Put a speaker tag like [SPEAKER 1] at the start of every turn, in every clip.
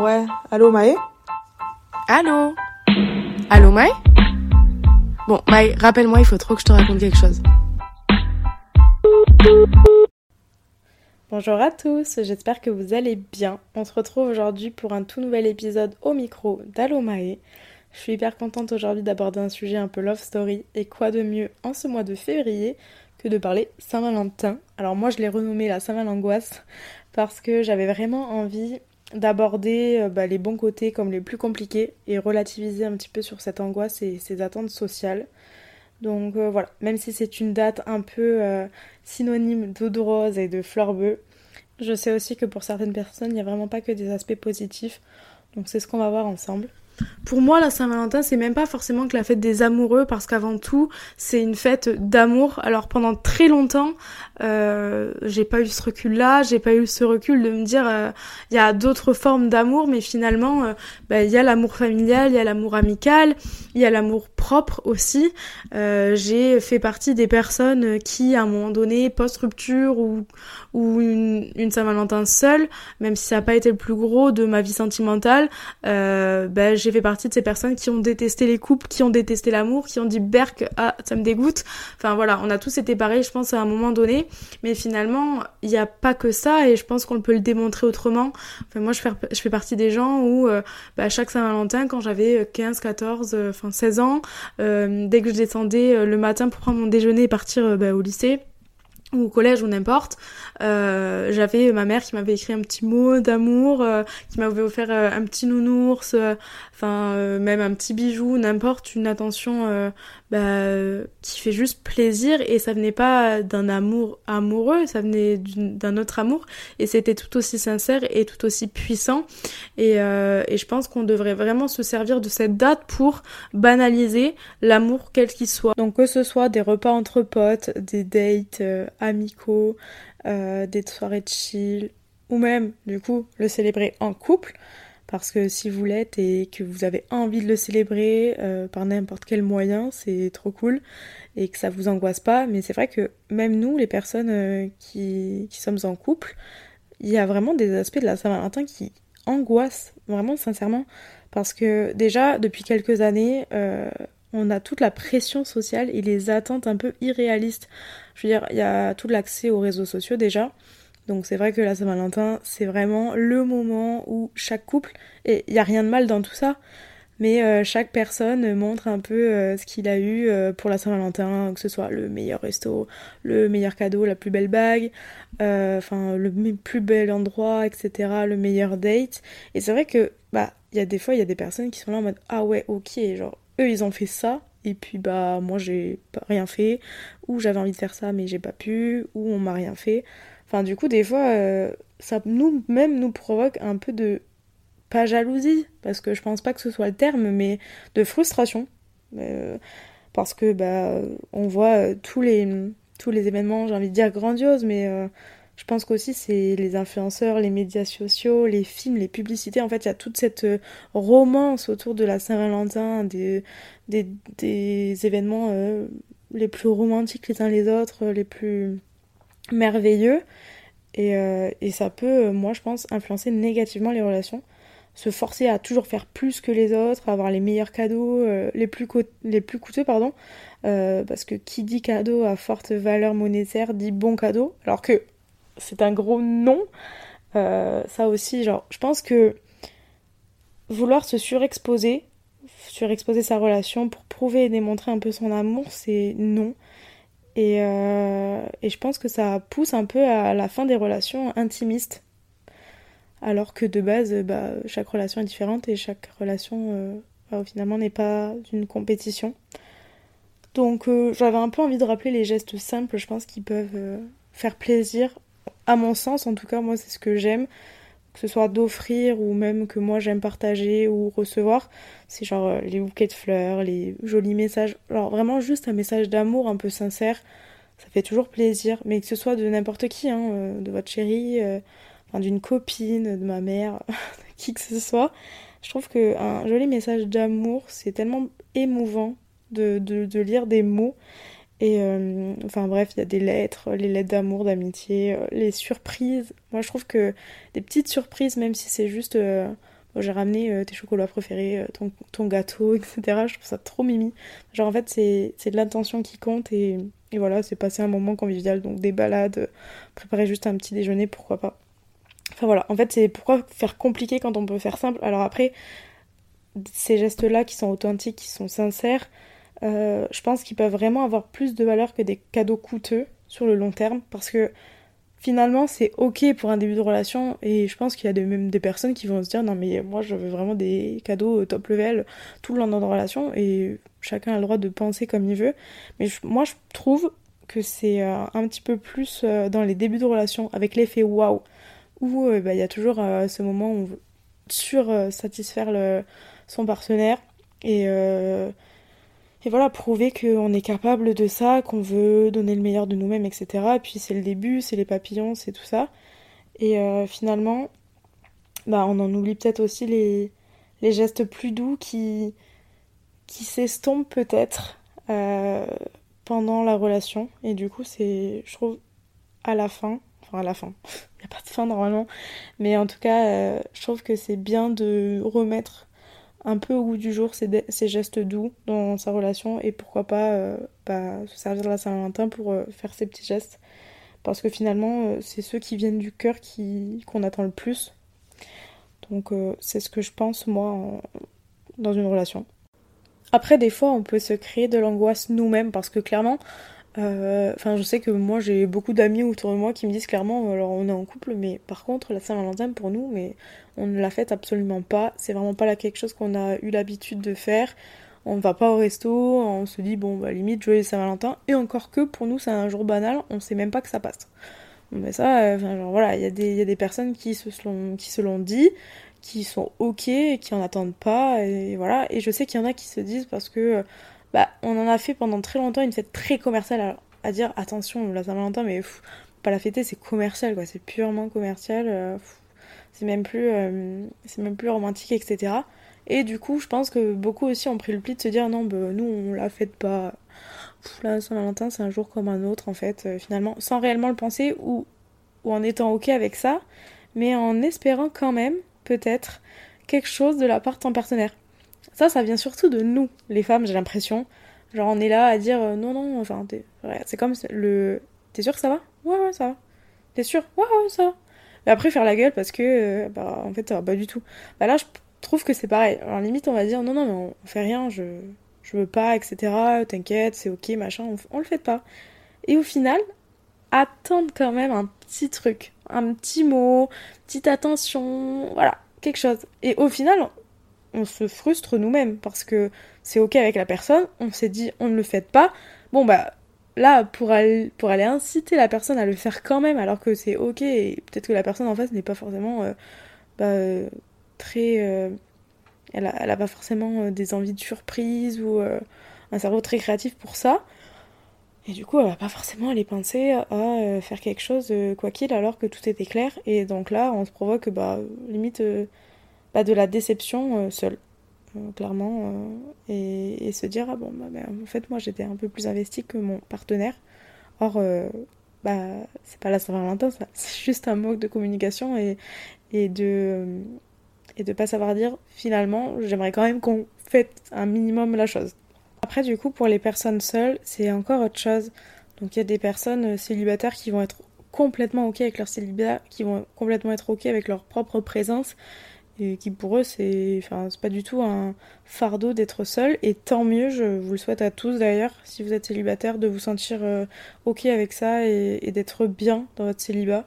[SPEAKER 1] Ouais, allô Maë?
[SPEAKER 2] Allô? Allô Maë? Bon, Maë, rappelle-moi, il faut trop que je te raconte quelque chose.
[SPEAKER 1] Bonjour à tous, j'espère que vous allez bien. On se retrouve aujourd'hui pour un tout nouvel épisode au micro d'Allo Maë. Je suis hyper contente aujourd'hui d'aborder un sujet un peu love story et quoi de mieux en ce mois de février que de parler Saint-Valentin. Alors moi je l'ai renommé la Saint-Valengoisse parce que j'avais vraiment envie d'aborder euh, bah, les bons côtés comme les plus compliqués et relativiser un petit peu sur cette angoisse et ses attentes sociales. Donc euh, voilà, même si c'est une date un peu euh, synonyme d'eau de rose et de fleurs bleues, je sais aussi que pour certaines personnes, il n'y a vraiment pas que des aspects positifs. Donc c'est ce qu'on va voir ensemble. Pour moi, la Saint-Valentin, c'est même pas forcément que la fête des amoureux, parce qu'avant tout, c'est une fête d'amour. Alors pendant très longtemps, euh, j'ai pas eu ce recul-là, j'ai pas eu ce recul de me dire, euh, il y a d'autres formes d'amour, mais finalement, euh, bah, il y a l'amour familial, il y a l'amour amical, il y a l'amour propre aussi. Euh, j'ai fait partie des personnes qui, à un moment donné, post-rupture ou, ou une, Saint-Valentin seule, même si ça n'a pas été le plus gros de ma vie sentimentale, euh, bah, j'ai fait partie de ces personnes qui ont détesté les couples, qui ont détesté l'amour, qui ont dit berk, ah ça me dégoûte. Enfin voilà, on a tous été pareils, je pense, à un moment donné. Mais finalement, il n'y a pas que ça et je pense qu'on peut le démontrer autrement. Enfin moi, je fais, je fais partie des gens où euh, bah, chaque Saint-Valentin, quand j'avais 15, 14, euh, enfin 16 ans, dès que je descendais euh, le matin pour prendre mon déjeuner et partir euh, bah, au lycée, ou au collège ou n'importe, euh, j'avais ma mère qui m'avait écrit un petit mot d'amour, euh, qui m'avait offert euh, un petit nounours, enfin même un petit bijou, n'importe, une attention bah, qui fait juste plaisir et ça venait pas d'un amour amoureux, ça venait d'un autre amour et c'était tout aussi sincère et tout aussi puissant et, et je pense qu'on devrait vraiment se servir de cette date pour banaliser l'amour quel qu'il soit. Donc que ce soit des repas entre potes, des dates amicaux, euh, des soirées de chill, ou même, du coup, le célébrer en couple. Parce que si vous l'êtes et que vous avez envie de le célébrer euh, par n'importe quel moyen, c'est trop cool et que ça vous angoisse pas. Mais c'est vrai que même nous, les personnes euh, qui, sommes en couple, il y a vraiment des aspects de la Saint-Valentin qui angoissent, vraiment sincèrement. Parce que déjà, depuis quelques années, on a toute la pression sociale et les attentes un peu irréalistes. Je veux dire, il y a tout l'accès aux réseaux sociaux déjà. Donc c'est vrai que la Saint-Valentin, c'est vraiment le moment où chaque couple, et il n'y a rien de mal dans tout ça, mais euh, chaque personne montre un peu euh, ce qu'il a eu euh, pour la Saint-Valentin, que ce soit le meilleur resto, le meilleur cadeau, la plus belle bague, enfin le plus bel endroit, etc., le meilleur date. Et c'est vrai que, bah, il y a des fois, il y a des personnes qui sont là en mode Ah ouais, ok, genre, ils ont fait ça, et puis bah, moi j'ai rien fait, ou j'avais envie de faire ça mais j'ai pas pu, ou on m'a rien fait. Enfin, du coup, des fois, euh, ça nous-même nous provoque un peu de. Pas jalousie, parce que je pense pas que ce soit le terme, mais de frustration. Euh, parce que, bah, on voit euh, tous les, tous les événements, j'ai envie de dire grandioses, mais je pense qu'aussi c'est les influenceurs, les médias sociaux, les films, les publicités. En fait, il y a toute cette euh, romance autour de la Saint-Valentin, des, événements euh, les plus romantiques les uns les autres, les plus merveilleux. Et, euh, ça peut, moi je pense, influencer négativement les relations. Se forcer à toujours faire plus que les autres, à avoir les meilleurs cadeaux, les, plus coûteux, pardon. Parce que qui dit cadeau à forte valeur monétaire dit bon cadeau. Alors que c'est un gros non. Euh, ça aussi, genre, je pense que vouloir se surexposer, surexposer sa relation pour prouver et démontrer un peu son amour, c'est non. Et, euh, et je pense que ça pousse un peu à la fin des relations intimistes. Alors que de base, bah, chaque relation est différente et chaque relation, euh, bah, finalement, n'est pas d'une compétition. Donc j'avais un peu envie de rappeler les gestes simples, je pense, qui peuvent faire plaisir. À mon sens, en tout cas, moi, c'est ce que j'aime. Que ce soit d'offrir ou même que moi j'aime partager ou recevoir. C'est genre euh, les bouquets de fleurs, les jolis messages. Alors vraiment juste un message d'amour un peu sincère. Ça fait toujours plaisir. Mais que ce soit de n'importe qui, hein, euh, de votre chérie, euh, d'une copine, de ma mère, de qui que ce soit. Je trouve qu'un joli message d'amour, c'est tellement émouvant de lire des mots. Et euh, enfin bref, il y a des lettres, les lettres d'amour, d'amitié, euh, les surprises. Moi je trouve que des petites surprises, même si c'est juste euh, j'ai ramené tes chocolats préférés, ton, gâteau, etc. Je trouve ça trop mimi. Genre en fait c'est de l'intention qui compte et, et voilà, c'est passer un moment convivial, donc des balades, préparer juste un petit déjeuner, pourquoi pas. Enfin voilà, en fait c'est pourquoi faire compliqué quand on peut faire simple. Alors après, ces gestes-là qui sont authentiques, qui sont sincères, euh, je pense qu'ils peuvent vraiment avoir plus de valeur que des cadeaux coûteux sur le long terme parce que finalement c'est ok pour un début de relation et je pense qu'il y a même des personnes qui vont se dire non mais moi je veux vraiment des cadeaux top level tout le long de la relation et chacun a le droit de penser comme il veut. Mais moi je trouve que c'est euh, un petit peu plus euh, dans les débuts de relation avec l'effet waouh où bah, il y a toujours ce moment où on veut sur satisfaire son partenaire et et voilà, prouver qu'on est capable de ça, qu'on veut donner le meilleur de nous-mêmes, etc. Et puis c'est le début, c'est les papillons, c'est tout ça. Et euh, finalement, bah, on en oublie peut-être aussi les, les gestes plus doux qui, qui s'estompent peut-être euh, pendant la relation. Et du coup, c'est, je trouve, à la fin, enfin à la fin, il n'y a pas de fin normalement, mais en tout cas, euh, je trouve que c'est bien de remettre un peu au goût du jour ces, gestes doux dans sa relation et pourquoi pas euh, bah, se servir de la Saint-Valentin pour euh, faire ces petits gestes. Parce que finalement euh, c'est ceux qui viennent du cœur qu'on attend le plus. Donc c'est ce que je pense moi dans une relation. Après des fois on peut se créer de l'angoisse nous-mêmes parce que clairement enfin, je sais que moi j'ai beaucoup d'amis autour de moi qui me disent clairement, alors on est en couple, mais par contre la Saint-Valentin pour nous, mais on ne la fête absolument pas. C'est vraiment pas quelque chose qu'on a eu l'habitude de faire. On va pas au resto, on se dit bon bah limite joyeux Saint-Valentin. Et encore que pour nous c'est un jour banal, on sait même pas que ça passe. Mais ça, euh, voilà, il y, a des, personnes qui se l'ont dit, qui sont ok, qui en attendent pas, et voilà. Et je sais qu'il y en a qui se disent parce que bah, on en a fait pendant très longtemps une fête très commerciale à, dire attention, la Saint-Valentin, mais pas la fêter, c'est commercial, quoi, c'est purement commercial, euh, c'est même, plus, euh, c'est même plus romantique, etc. Et du coup, je pense que beaucoup aussi ont pris le pli de se dire non, bah, nous on la fête pas. la Saint-Valentin, c'est un jour comme un autre, en fait, euh, finalement, sans réellement le penser ou, ou en étant ok avec ça, mais en espérant quand même, peut-être, quelque chose de la part de ton partenaire. Ça, ça vient surtout de nous, les femmes, j'ai l'impression. Genre, on est là à dire euh, non, non, enfin, c'est comme le. T'es sûr que ça va? Ouais, ouais, ça va. T'es sûr? Ouais, ouais, ça va. Mais après, faire la gueule parce que, euh, bah, en fait, ça va pas du tout. Bah là, je trouve que c'est pareil. Alors, limite, on va dire non, non, mais on, fait rien, je, je veux pas, etc. T'inquiète, c'est ok, machin, on, on le fait pas. Et au final, attendre quand même un petit truc, un petit mot, petite attention, voilà, quelque chose. Et au final, on se frustre nous-mêmes parce que c'est ok avec la personne, on s'est dit on ne le fait pas. Bon bah là pour aller, pour aller inciter la personne à le faire quand même alors que c'est ok et peut-être que la personne en face n'est pas forcément euh, bah, très euh, elle, a, pas forcément euh, des envies de surprise ou un cerveau très créatif pour ça. Et du coup, elle va pas forcément aller penser à faire quelque chose quoi qu'il alors que tout était clair. Et donc là, on se provoque bah limite pas de la déception euh, seule, euh, clairement, euh, et, se dire ah bon bah, bah, en fait moi j'étais un peu plus investie que mon partenaire. Or bah c'est pas la Saint-Valentin c'est juste un manque de communication et, et de et de pas savoir dire finalement j'aimerais quand même qu'on fête un minimum la chose. Après du coup pour les personnes seules c'est encore autre chose. Donc il y a des personnes célibataires qui vont être complètement ok avec leur célibat, qui vont complètement être ok avec leur propre présence et qui pour eux c'est enfin c'est pas du tout un fardeau d'être seul. Et tant mieux je vous le souhaite à tous d'ailleurs si vous êtes célibataire de vous sentir euh, ok avec ça et, d'être bien dans votre célibat.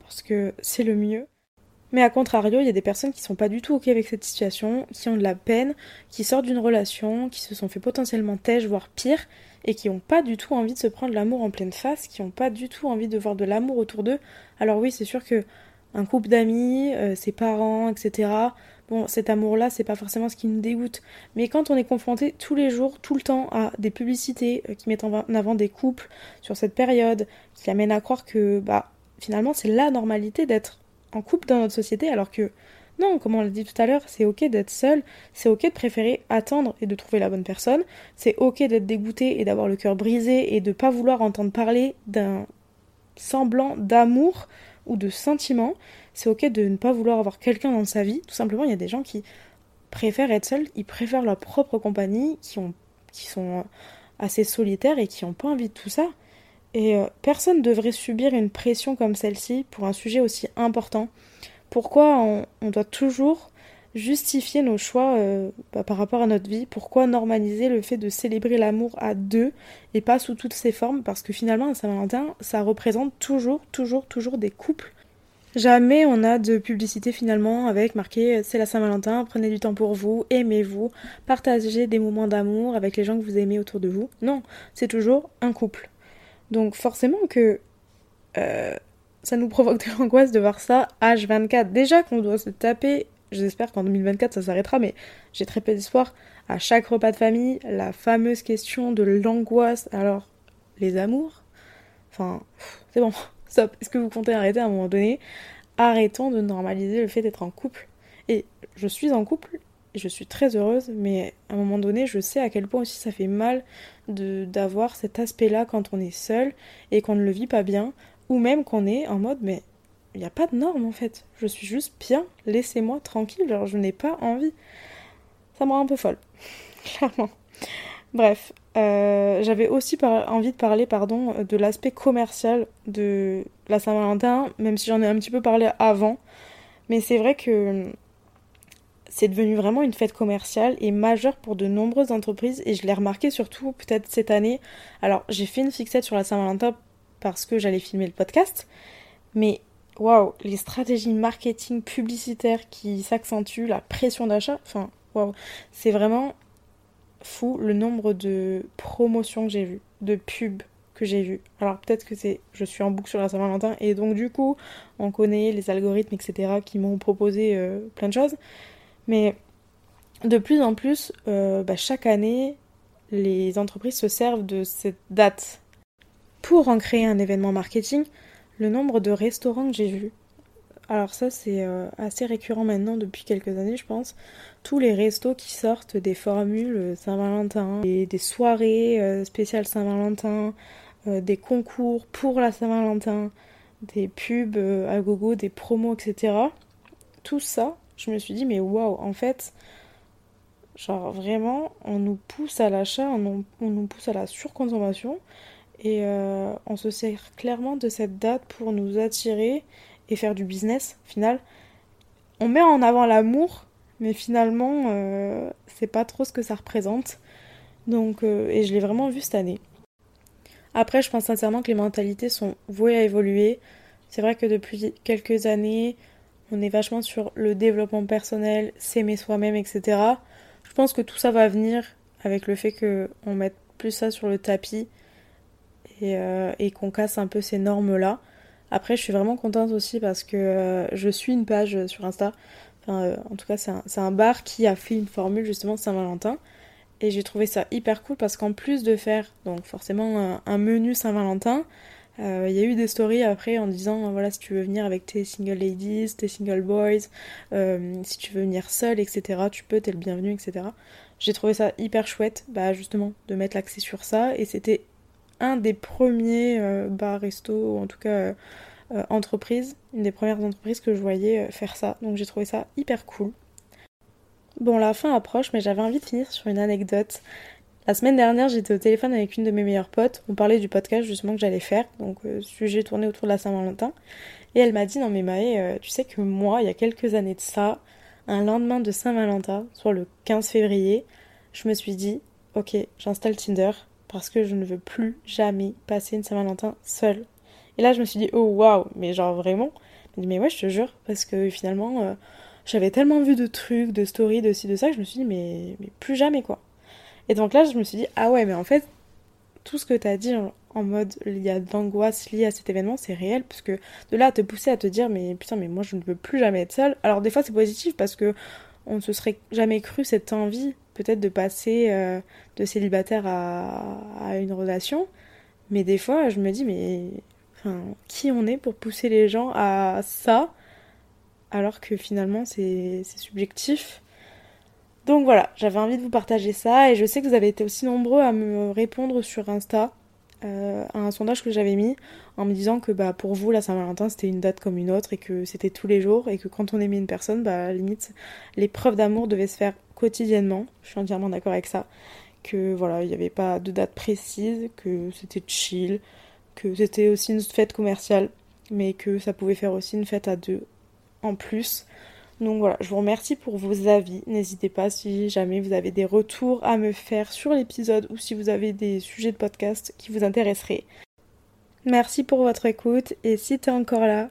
[SPEAKER 1] Parce que c'est le mieux. Mais à contrario il y a des personnes qui sont pas du tout ok avec cette situation qui ont de la peine qui sortent d'une relation qui se sont fait potentiellement têche voire pire et qui ont pas du tout envie de se prendre l'amour en pleine face qui ont pas du tout envie de voir de l'amour autour d'eux. Alors oui c'est sûr que un couple d'amis, euh, ses parents, etc. Bon, cet amour-là, c'est pas forcément ce qui nous dégoûte. Mais quand on est confronté tous les jours, tout le temps, à des publicités euh, qui mettent en avant des couples sur cette période, qui amènent à croire que, bah, finalement, c'est la normalité d'être en couple dans notre société, alors que, non, comme on l'a dit tout à l'heure, c'est ok d'être seul, c'est ok de préférer attendre et de trouver la bonne personne, c'est ok d'être dégoûté et d'avoir le cœur brisé et de pas vouloir entendre parler d'un semblant d'amour ou de sentiments. C'est ok de ne pas vouloir avoir quelqu'un dans sa vie. Tout simplement, il y a des gens qui préfèrent être seuls, ils préfèrent leur propre compagnie, qui, ont, qui sont assez solitaires et qui n'ont pas envie de tout ça. Et euh, personne ne devrait subir une pression comme celle-ci pour un sujet aussi important. Pourquoi on, doit toujours justifier nos choix euh, bah, par rapport à notre vie Pourquoi normaliser le fait de célébrer l'amour à deux et pas sous toutes ses formes? Parce que finalement, à Saint-Valentin, ça représente toujours, toujours, toujours des couples. Jamais on a de publicité finalement avec marqué c'est la Saint-Valentin, prenez du temps pour vous, aimez-vous, partagez des moments d'amour avec les gens que vous aimez autour de vous. Non, c'est toujours un couple. Donc forcément que euh, ça nous provoque de l'angoisse de voir ça H24. Déjà qu'on doit se taper, j'espère qu'en 2024 ça s'arrêtera, mais j'ai très peu d'espoir, à chaque repas de famille, la fameuse question de l'angoisse. Alors, les amours? Enfin, c'est bon, stop. Est-ce que vous comptez arrêter à un moment donné? Arrêtons de normaliser le fait d'être en couple. Et je suis en couple je suis très heureuse, mais à un moment donné, je sais à quel point aussi ça fait mal d'avoir cet aspect-là quand on est seul et qu'on ne le vit pas bien, ou même qu'on est en mode mais il n'y a pas de normes en fait, je suis juste bien, laissez-moi tranquille, genre je n'ai pas envie. Ça me rend un peu folle, clairement. Bref, euh, j'avais aussi envie de parler pardon, de l'aspect commercial de la Saint-Valentin, même si j'en ai un petit peu parlé avant. Mais c'est vrai que c'est devenu vraiment une fête commerciale et majeure pour de nombreuses entreprises et je l'ai remarqué surtout peut-être cette année. Alors j'ai fait une fixette sur la Saint-Valentin parce que j'allais filmer le podcast, mais waouh, les stratégies marketing publicitaires qui s'accentuent, la pression d'achat, enfin waouh, c'est vraiment fou le nombre de promotions que j'ai vues, de pubs que j'ai vues. Alors peut-être que c'est, je suis en boucle sur la Saint-Valentin et donc du coup on connaît les algorithmes etc qui m'ont proposé euh, plein de choses. Mais de plus en plus, euh, bah, chaque année, les entreprises se servent de cette date pour en créer un événement marketing. Le nombre de restaurants que j'ai vus, alors ça c'est euh, assez récurrent maintenant depuis quelques années je pense, tous les restos qui sortent des formules Saint-Valentin, des, des soirées euh, spéciales Saint-Valentin, des concours pour la Saint-Valentin, des pubs à gogo, des promos, etc. Tout ça, je me suis dit, mais waouh, en fait, genre vraiment, on nous pousse à l'achat, on, nous pousse à la surconsommation, et euh, on se sert clairement de cette date pour nous attirer et faire du business, final. On met en avant l'amour, mais finalement, euh, c'est pas trop ce que ça représente. Donc, euh, et je l'ai vraiment vu cette année. Après, je pense sincèrement que les mentalités sont vouées à évoluer. C'est vrai que depuis quelques années, on est vachement sur le développement personnel, s'aimer soi-même, etc. Je pense que tout ça va venir avec le fait qu'on mette plus ça sur le tapis euh, et, qu'on casse un peu ces normes-là. Après, je suis vraiment contente aussi parce que euh, je suis une page sur Insta. Euh, en tout cas, c'est un, bar qui a fait une formule justement de Saint-Valentin. Et j'ai trouvé ça hyper cool parce qu'en plus de faire donc forcément un menu Saint-Valentin, il y a eu des stories après en disant voilà si tu veux venir avec tes single ladies, tes single boys, si tu veux venir seul, etc. Tu peux, t'es le bienvenu, etc. J'ai trouvé ça hyper chouette, bah justement, de mettre l'accès sur ça. Et c'était un des premiers euh, bars, resto, ou en tout cas entreprises, une des premières entreprises que je voyais faire ça. Donc j'ai trouvé ça hyper cool. Bon, la fin approche, mais j'avais envie de finir sur une anecdote. La semaine dernière, j'étais au téléphone avec une de mes meilleures potes. On parlait du podcast justement que j'allais faire, donc euh, sujet tourné autour de la Saint-Valentin. Et elle m'a dit Non, mais Maë, euh, tu sais que moi, il y a quelques années de ça, un lendemain de Saint-Valentin, soit le 15 février, je me suis dit Ok, j'installe Tinder parce que je ne veux plus jamais passer une Saint-Valentin seule. Et là, je me suis dit Oh waouh, mais genre vraiment dit Mais ouais, je te jure, parce que finalement, euh, j'avais tellement vu de trucs, de stories, de ci, de ça, que je me suis dit Mais, mais plus jamais quoi. Et donc là, je me suis dit, ah ouais, mais en fait, tout ce que tu as dit en, mode il y a de l'angoisse liée à cet événement, c'est réel, parce que de là à te pousser à te dire, mais putain, mais moi je ne veux plus jamais être seule. Alors des fois, c'est positif parce que on ne se serait jamais cru cette envie, peut-être de passer euh, de célibataire à, une relation. Mais des fois, je me dis, mais enfin, qui on est pour pousser les gens à ça, alors que finalement c'est subjectif donc voilà, j'avais envie de vous partager ça et je sais que vous avez été aussi nombreux à me répondre sur Insta euh, à un sondage que j'avais mis en me disant que bah, pour vous, la Saint-Valentin, c'était une date comme une autre et que c'était tous les jours et que quand on aimait une personne, bah, limite, les preuves d'amour devaient se faire quotidiennement. Je suis entièrement d'accord avec ça. Que voilà, il n'y avait pas de date précise, que c'était chill, que c'était aussi une fête commerciale, mais que ça pouvait faire aussi une fête à deux en plus. Donc voilà, je vous remercie pour vos avis. N'hésitez pas si jamais vous avez des retours à me faire sur l'épisode ou si vous avez des sujets de podcast qui vous intéresseraient. Merci pour votre écoute et si tu es encore là,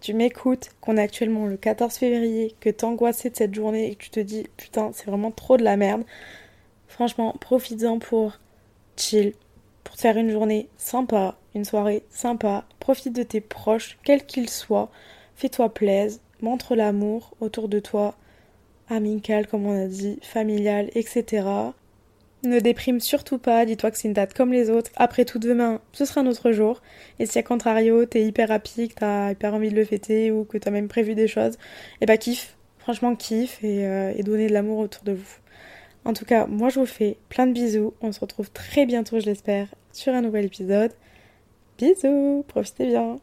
[SPEAKER 1] tu m'écoutes, qu'on est actuellement le 14 février, que t'angoissé de cette journée et que tu te dis putain c'est vraiment trop de la merde, franchement profites-en pour chill, pour te faire une journée sympa, une soirée sympa, profite de tes proches, quels qu'ils soient, fais-toi plaisir, montre l'amour autour de toi, amical comme on a dit, familial, etc. Ne déprime surtout pas, dis-toi que c'est une date comme les autres. Après tout, demain, ce sera un autre jour. Et si à contrario, t'es hyper happy, que t'as hyper envie de le fêter ou que t'as même prévu des choses, eh bah kiffe, franchement kiffe et, euh, et donnez de l'amour autour de vous. En tout cas, moi je vous fais plein de bisous. On se retrouve très bientôt, je l'espère, sur un nouvel épisode. Bisous, profitez bien.